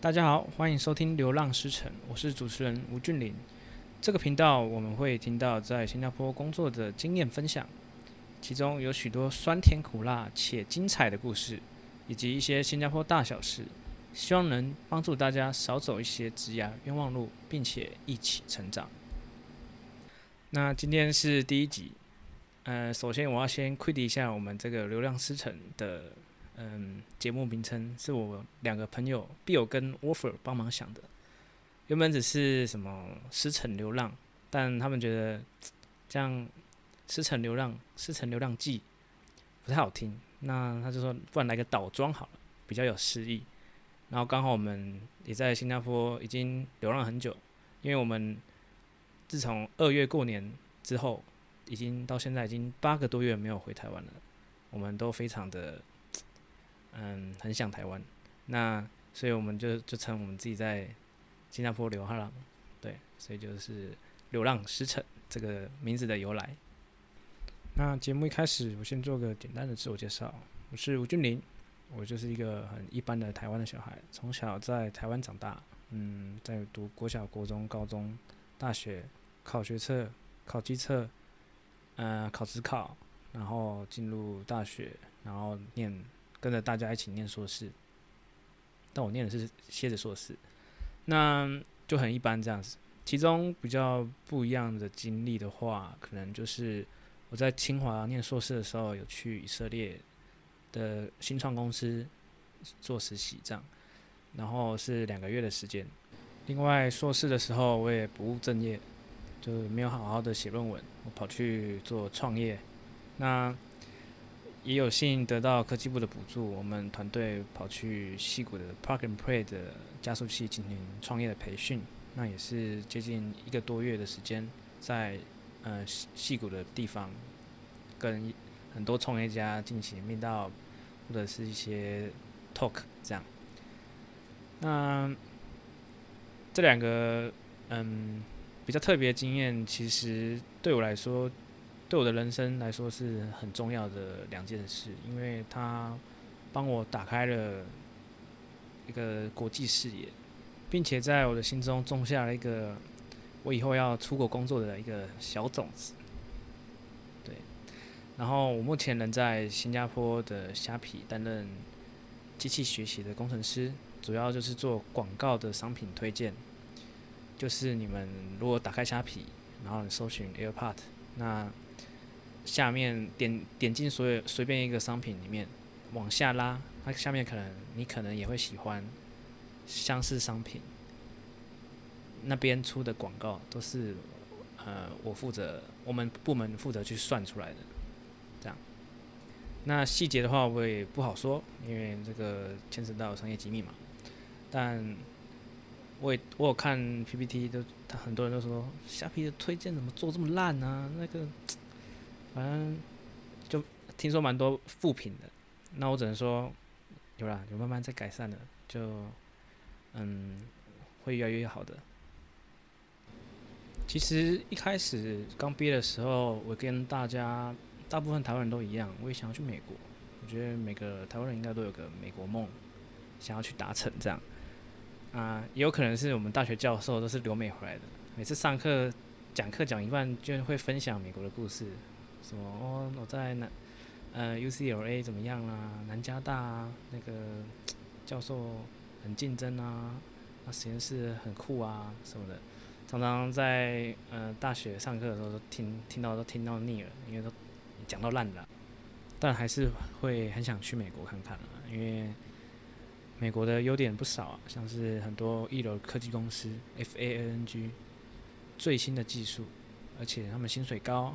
大家好，欢迎收听《流浪诗城》，我是主持人吴俊霖。这个频道我们会听到在新加坡工作的经验分享，其中有许多酸甜苦辣且精彩的故事，以及一些新加坡大小事，希望能帮助大家少走一些职涯冤枉路，并且一起成长。那今天是第一集，呃，首先我要先 quit 一下我们这个《流浪诗城》的。嗯，节目名称是我两个朋友 Bill 跟 Wolfer 帮忙想的。原本只是什么“诗城流浪”，但他们觉得这样“诗城流浪”“诗城流浪记”不太好听。那他就说，不然来个倒装好了，比较有诗意。然后刚好我们也在新加坡已经流浪很久，因为我们自从二月过年之后，已经到现在已经八个多月没有回台湾了。我们都非常的。嗯，很想台湾，那所以我们就就称我们自己在新加坡流浪，对，所以就是“流浪诗城”这个名字的由来。那节目一开始，我先做个简单的自我介绍，我是吴俊林，我就是一个很一般的台湾的小孩，从小在台湾长大，嗯，在读国小、国中、高中、大学，考学测、考机测，呃，考职考，然后进入大学，然后念。跟着大家一起念硕士，但我念的是蝎子硕士，那就很一般这样子。其中比较不一样的经历的话，可能就是我在清华念硕士的时候，有去以色列的新创公司做实习，这样，然后是两个月的时间。另外硕士的时候，我也不务正业，就没有好好的写论文，我跑去做创业。那也有幸得到科技部的补助，我们团队跑去矽谷的 Park and Play 的加速器进行创业的培训，那也是接近一个多月的时间，在呃矽谷的地方跟很多创业家进行面到或者是一些 talk 这样。那这两个嗯比较特别的经验，其实对我来说。对我的人生来说是很重要的两件事，因为它帮我打开了一个国际视野，并且在我的心中种下了一个我以后要出国工作的一个小种子。对，然后我目前人在新加坡的虾皮担任机器学习的工程师，主要就是做广告的商品推荐。就是你们如果打开虾皮，然后搜寻 AirPod，那下面点点进所有随便一个商品里面，往下拉，它下面可能你可能也会喜欢相似商品。那边出的广告都是呃我负责，我们部门负责去算出来的，这样。那细节的话我也不好说，因为这个牵扯到商业机密嘛。但我也我有看 PPT，都他很多人都说虾皮的推荐怎么做这么烂啊？那个。反正就听说蛮多负评的，那我只能说有啦，有慢慢在改善的，就嗯会越来越好的。其实一开始刚毕业的时候，我跟大家大部分台湾人都一样，我也想要去美国。我觉得每个台湾人应该都有个美国梦，想要去达成这样。啊，也有可能是我们大学教授都是留美回来的，每次上课讲课讲一半就会分享美国的故事。什么？哦，我在南，呃，UCLA 怎么样啦？南加大啊，那个教授很竞争啊，那实验室很酷啊，什么的。常常在呃大学上课的时候都听听到都听到腻了，因为都讲到烂了。但还是会很想去美国看看啊，因为美国的优点不少啊，像是很多一流科技公司，FAANG，最新的技术，而且他们薪水高。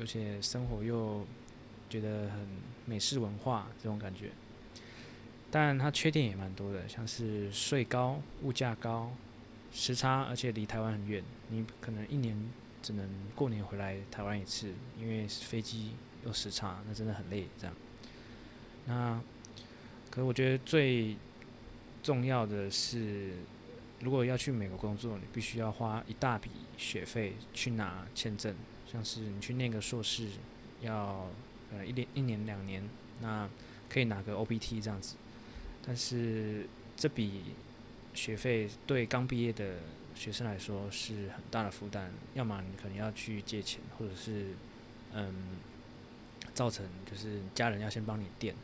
而且生活又觉得很美式文化这种感觉，但它缺点也蛮多的，像是税高、物价高、时差，而且离台湾很远，你可能一年只能过年回来台湾一次，因为飞机有时差，那真的很累。这样，那可是我觉得最重要的是，如果要去美国工作，你必须要花一大笔学费去拿签证。像是你去念个硕士，要呃一年一年两年，那可以拿个 OPT 这样子。但是这笔学费对刚毕业的学生来说是很大的负担，要么你可能要去借钱，或者是嗯，造成就是家人要先帮你垫。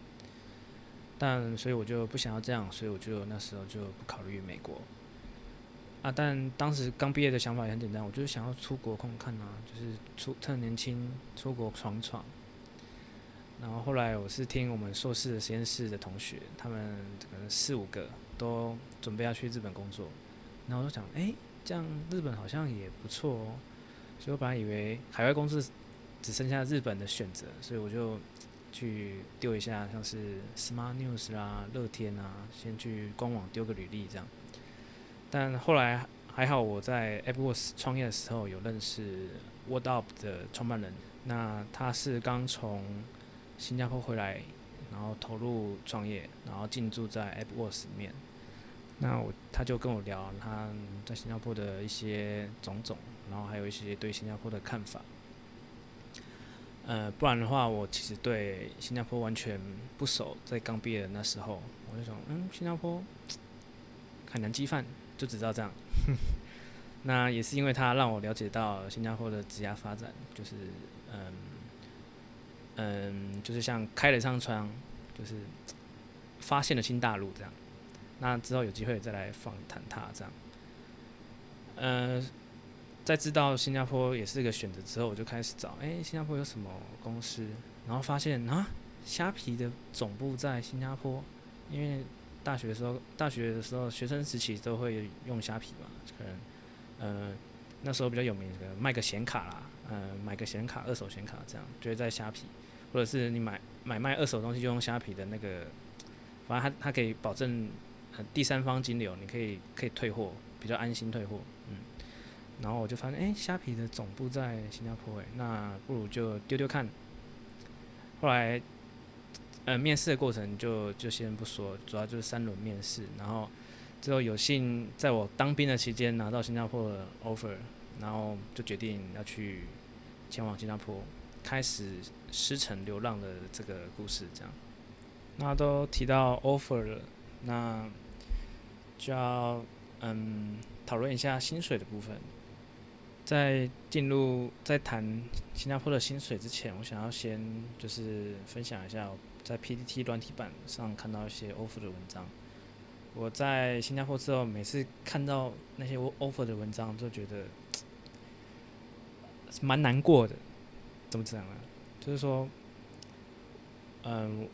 但所以我就不想要这样，所以我就那时候就不考虑美国。啊，但当时刚毕业的想法也很简单，我就是想要出国看看啊，就是出趁年轻出国闯闯。然后后来我是听我们硕士实验室的同学，他们可能四五个都准备要去日本工作，然后我就想，哎，这样日本好像也不错哦。所以我本来以为海外公司只剩下日本的选择，所以我就去丢一下，像是 Smart News 啦、乐天啊，先去官网丢个履历这样。但后来还好，我在 AppWorks 创业的时候有认识 WordUp 的创办人，那他是刚从新加坡回来，然后投入创业，然后进驻在 AppWorks 里面。那我他就跟我聊他在新加坡的一些种种，然后还有一些对新加坡的看法。呃，不然的话，我其实对新加坡完全不熟。在刚毕业的那时候，我就想，嗯，新加坡 很难鸡饭，就只知道这样。那也是因为他让我了解到新加坡的职业发展，就是嗯。嗯，就是像开了一扇窗，就是发现了新大陆这样。那之后有机会再来访谈他这样。呃，在知道新加坡也是一个选择之后，我就开始找，哎、新加坡有什么公司？然后发现啊，虾皮的总部在新加坡。因为大学的时候，大学的时候学生时期都会用虾皮嘛，可能呃那时候比较有名的卖个显卡啦，呃买个显卡，二手显卡这样，就会在虾皮。或者是你买买卖二手东西就用虾皮的那个，反正它它可以保证第三方金流，你可以可以退货，比较安心退货，嗯。然后我就发现，哎、虾皮的总部在新加坡，哎，那不如就丢丢看。后来，呃，面试的过程就就先不说，主要就是三轮面试，然后最后有幸在我当兵的期间拿到新加坡的 offer，然后就决定要去前往新加坡。开始师承流浪的这个故事，这样，那都提到 offer 了，那就要嗯讨论一下薪水的部分。在进入在谈新加坡的薪水之前，我想要先就是分享一下在 PPT 软体版上看到一些 offer 的文章。我在新加坡之后，每次看到那些 offer 的文章，就觉得蛮难过的。怎么讲呢？就是说，嗯，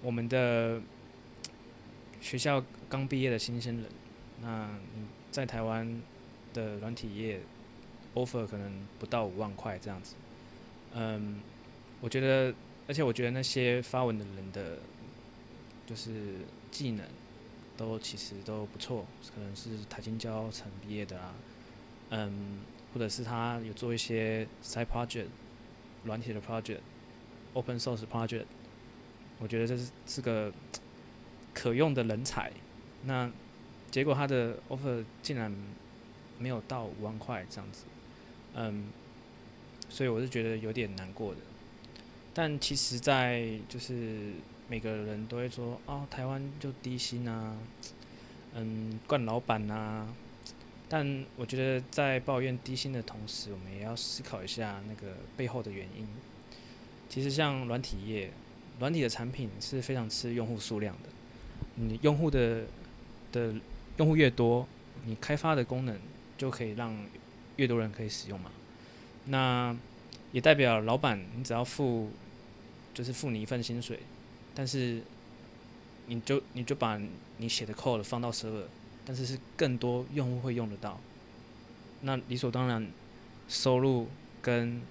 我们的学校刚毕业的新生人，那你在台湾的软体业 offer 可能不到五万块这样子。嗯，我觉得，而且我觉得那些发文的人的，就是技能都其实都不错，可能是台金交成毕业的啊，嗯，或者是他有做一些 side project。软体的 project，open source project，我觉得这是是个可用的人才。那结果他的 offer 竟然没有到五万块这样子，嗯，所以我是觉得有点难过的。但其实，在就是每个人都会说，哦，台湾就低薪啊，嗯，惯老板啊。但我觉得，在抱怨低薪的同时，我们也要思考一下那个背后的原因。其实，像软体业，软体的产品是非常吃用户数量的。你用户的的用户越多，你开发的功能就可以让越多人可以使用嘛。那也代表老板，你只要付，就是付你一份薪水，但是你就你就把你写的 code 放到车上。但是是更多用户会用得到，那理所当然，收入跟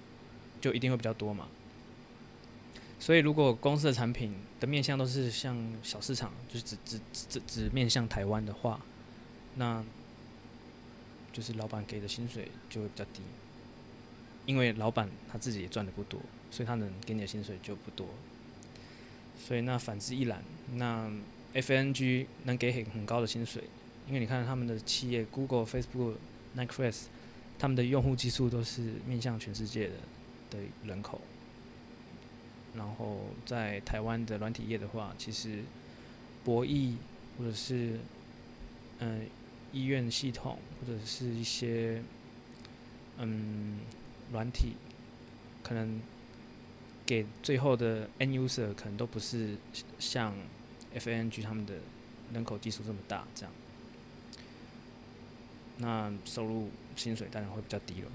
就一定会比较多嘛。所以如果公司的产品的面向都是像小市场，就是只只只只面向台湾的话，那就是老板给的薪水就会比较低，因为老板他自己也赚的不多，所以他能给你的薪水就不多。所以那反之亦然，那 FNG 能给很很高的薪水。因为你看他们的企业，Google、Facebook、Nike、他们的用户基数都是面向全世界的的人口。然后在台湾的软体业的话，其实博弈或者是嗯、医院系统或者是一些嗯软体，可能给最后的 end user 可能都不是像 FNG 他们的人口基数这么大，这样，那收入薪水当然会比较低了。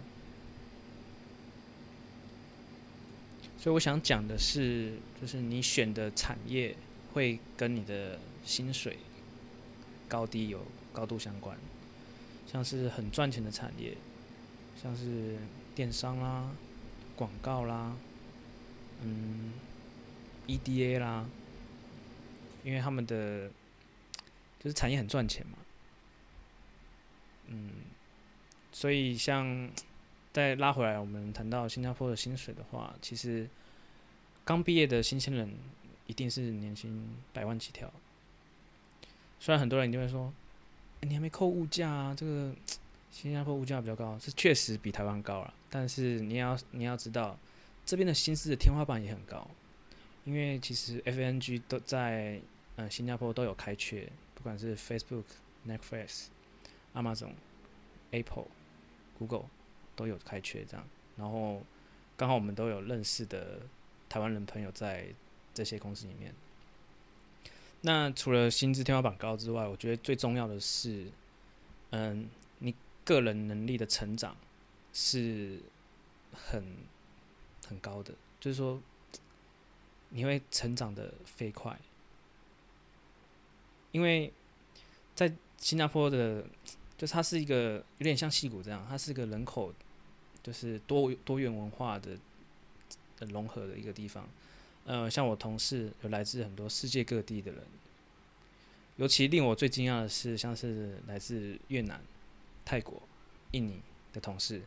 所以我想讲的是，就是你选的产业会跟你的薪水高低有高度相关。像是很赚钱的产业，像是电商啦、广告啦、嗯，EDA 啦，因为他们的就是产业很赚钱嘛。嗯，所以像。再拉回来，我们谈到新加坡的薪水的话，其实刚毕业的新鲜人一定是年薪百万起跳。虽然很多人就会说，你还没扣物价啊，这个新加坡物价比较高，是确实比台湾高了。但是你要你要知道，这边的薪资的天花板也很高，因为其实 FNG 都在呃新加坡都有开缺，不管是 Facebook、Netflix、Amazon、Apple、Google。都有开缺这样，然后刚好我们都有认识的台湾人朋友在这些公司里面。那除了薪资天花板高之外，我觉得最重要的是，嗯，个人能力的成长是很很高的，就是说你会成长的飞快，因为在新加坡的。就是它是一个有点像矽谷这样，它是一个人口就是多多元文化的融合的一个地方。呃，像我同事有来自很多世界各地的人，尤其令我最惊讶的是，像是来自越南、泰国、印尼的同事。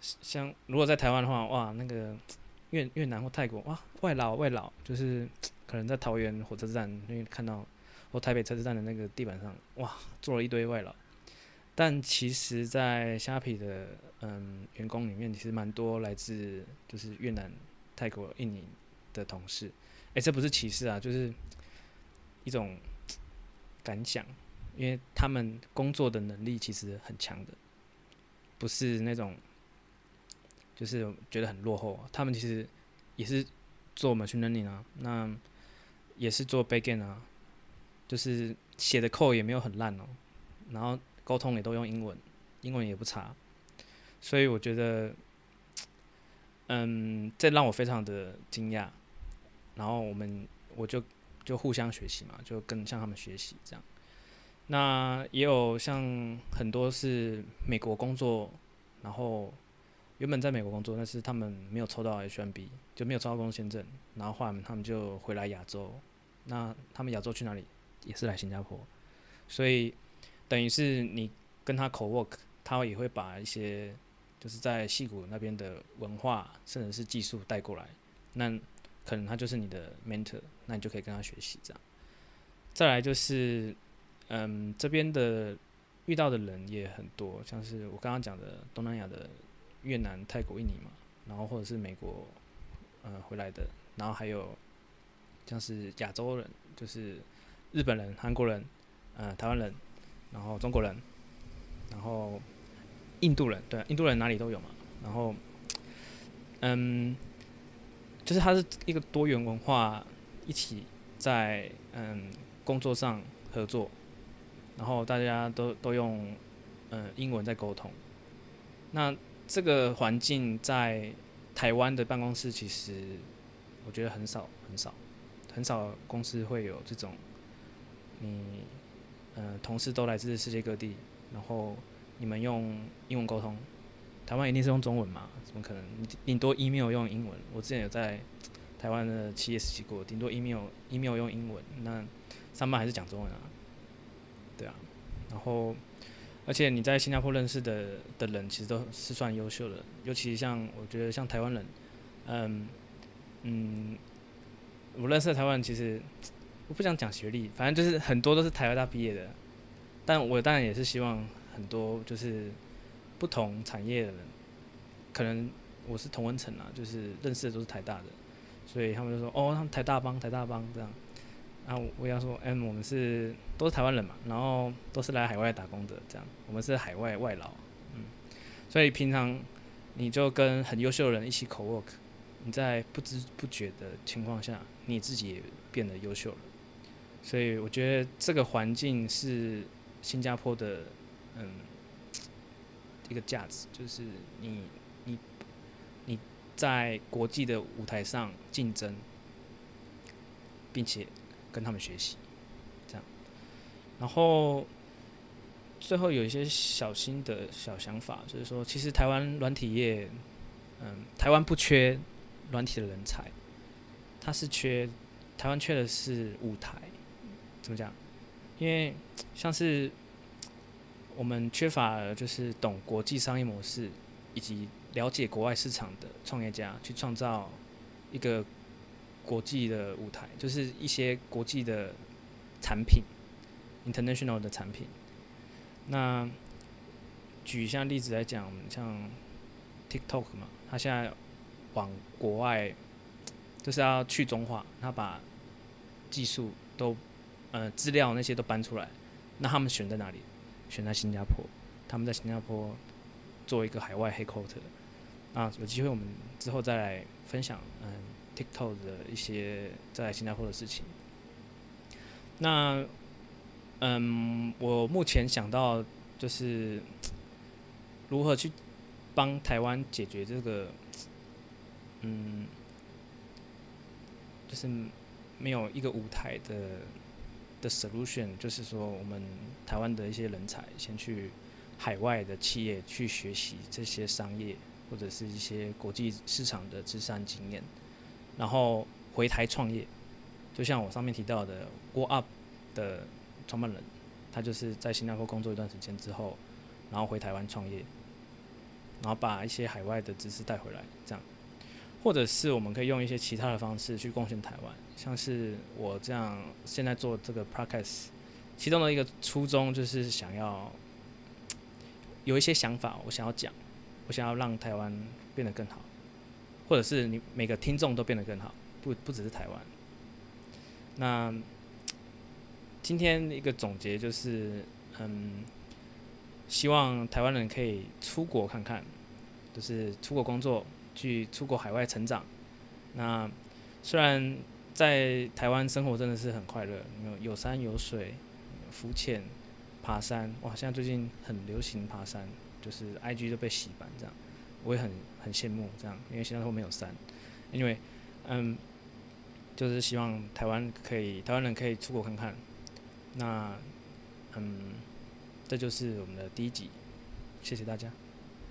像如果在台湾的话，哇，那个越越南或泰国，哇，外劳外劳，就是 可能在桃园火车站，因为看到或台北车站的那个地板上，哇，坐了一堆外劳。但其实，在虾皮的嗯员工里面，其实蛮多来自就是越南、泰国、印尼的同事。哎、这不是歧视啊，就是一种 感想，因为他们工作的能力其实很强的，不是那种就是觉得很落后。他们其实也是做 machine learning 啊，那也是做 backend 啊，就是写的 code 也没有很烂哦，然后。沟通也都用英文，英文也不差，所以我觉得，嗯，这让我非常的惊讶。然后我们我就就互相学习嘛，就跟向他们学习这样。那也有像很多是美国工作，然后原本在美国工作，但是他们没有抽到 H1B，就没有抽到工作签证，然后后来他们就回来亚洲。那他们亚洲去哪里？也是来新加坡，所以。等于是你跟他 co-work，他也会把一些就是在戏谷那边的文化甚至是技术带过来，那可能他就是你的 mentor，那你就可以跟他学习这样。再来就是，嗯，这边的遇到的人也很多，像是我刚刚讲的东南亚的越南、泰国、印尼嘛，然后或者是美国，呃，回来的，然后还有像是亚洲人，就是日本人、韩国人，呃，台湾人。然后中国人，然后印度人，对，印度人哪里都有嘛。然后，嗯，就是它是一个多元文化一起在嗯工作上合作，然后大家都都用嗯英文在沟通。那这个环境在台湾的办公室其实我觉得很少很少很少公司会有这种你。呃，同事都来自世界各地，然后你们用英文沟通，台湾一定是用中文嘛？怎么可能？你顶多 email 用英文。我之前有在台湾的企业实习过，顶多 email email 用英文，那上班还是讲中文啊？然后，而且你在新加坡认识的的人，其实都是算优秀的，尤其像我觉得像台湾人，嗯嗯，我认识的台湾人其实。我不想讲学历，反正就是很多都是台湾大毕业的，但我当然也是希望很多就是不同产业的人，可能我是同温层啊，就是认识的都是台大的，所以他们就说哦，他们台大帮台大帮这样，啊，我要说，嗯，我们是都是台湾人嘛，然后都是来海外打工的，这样，我们是海外外劳，嗯，所以平常你就跟很优秀的人一起 co work，你在不知不觉的情况下，你自己也变得优秀了，所以我觉得这个环境是新加坡的，嗯，一个价值，就是你你你在国际的舞台上竞争，并且。跟他们学习，这样，然后最后有一些小心的小想法，就是说，其实台湾软体业，嗯，台湾不缺软体的人才，它是缺台湾缺的是舞台，怎么讲？因为像是我们缺乏就是懂国际商业模式以及了解国外市场的创业家，去创造一个。国际的舞台就是一些国际的产品，international 的产品。那举一下例子来讲，像 TikTok 嘛，它现在往国外就是要去中化，它把技术都呃资料那些都搬出来。那他们选在哪里？选在新加坡。他们在新加坡做一个海外 headquarter。啊，有机会我们之后再来分享，嗯。TikTok 的一些在新加坡的事情。那，嗯，我目前想到就是如何去帮台湾解决这个，嗯，就是没有一个舞台的的 solution，就是说我们台湾的一些人才先去海外的企业去学习这些商业或者是一些国际市场的知识和经验。然后回台创业，就像我上面提到的 GoUp 的创办人，他就是在新加坡工作一段时间之后，然后回台湾创业，然后把一些海外的知识带回来，这样，或者是我们可以用一些其他的方式去贡献台湾，像是我这样现在做这个 Practice，其中的一个初衷就是想要有一些想法，我想要讲，我想要让台湾变得更好。或者是你每个听众都变得更好，不不只是台湾。那今天一个总结就是，嗯，希望台湾人可以出国看看，就是出国工作，去出国海外成长。那虽然在台湾生活真的是很快乐，有有山有水，浮潜、爬山，哇，现在最近很流行爬山，就是 IG 都被洗版这样。我也很很羡慕这样，因为新加坡没有山，因为嗯，就是希望台湾可以，台湾人可以出国看看。那嗯，这就是我们的第一集，谢谢大家。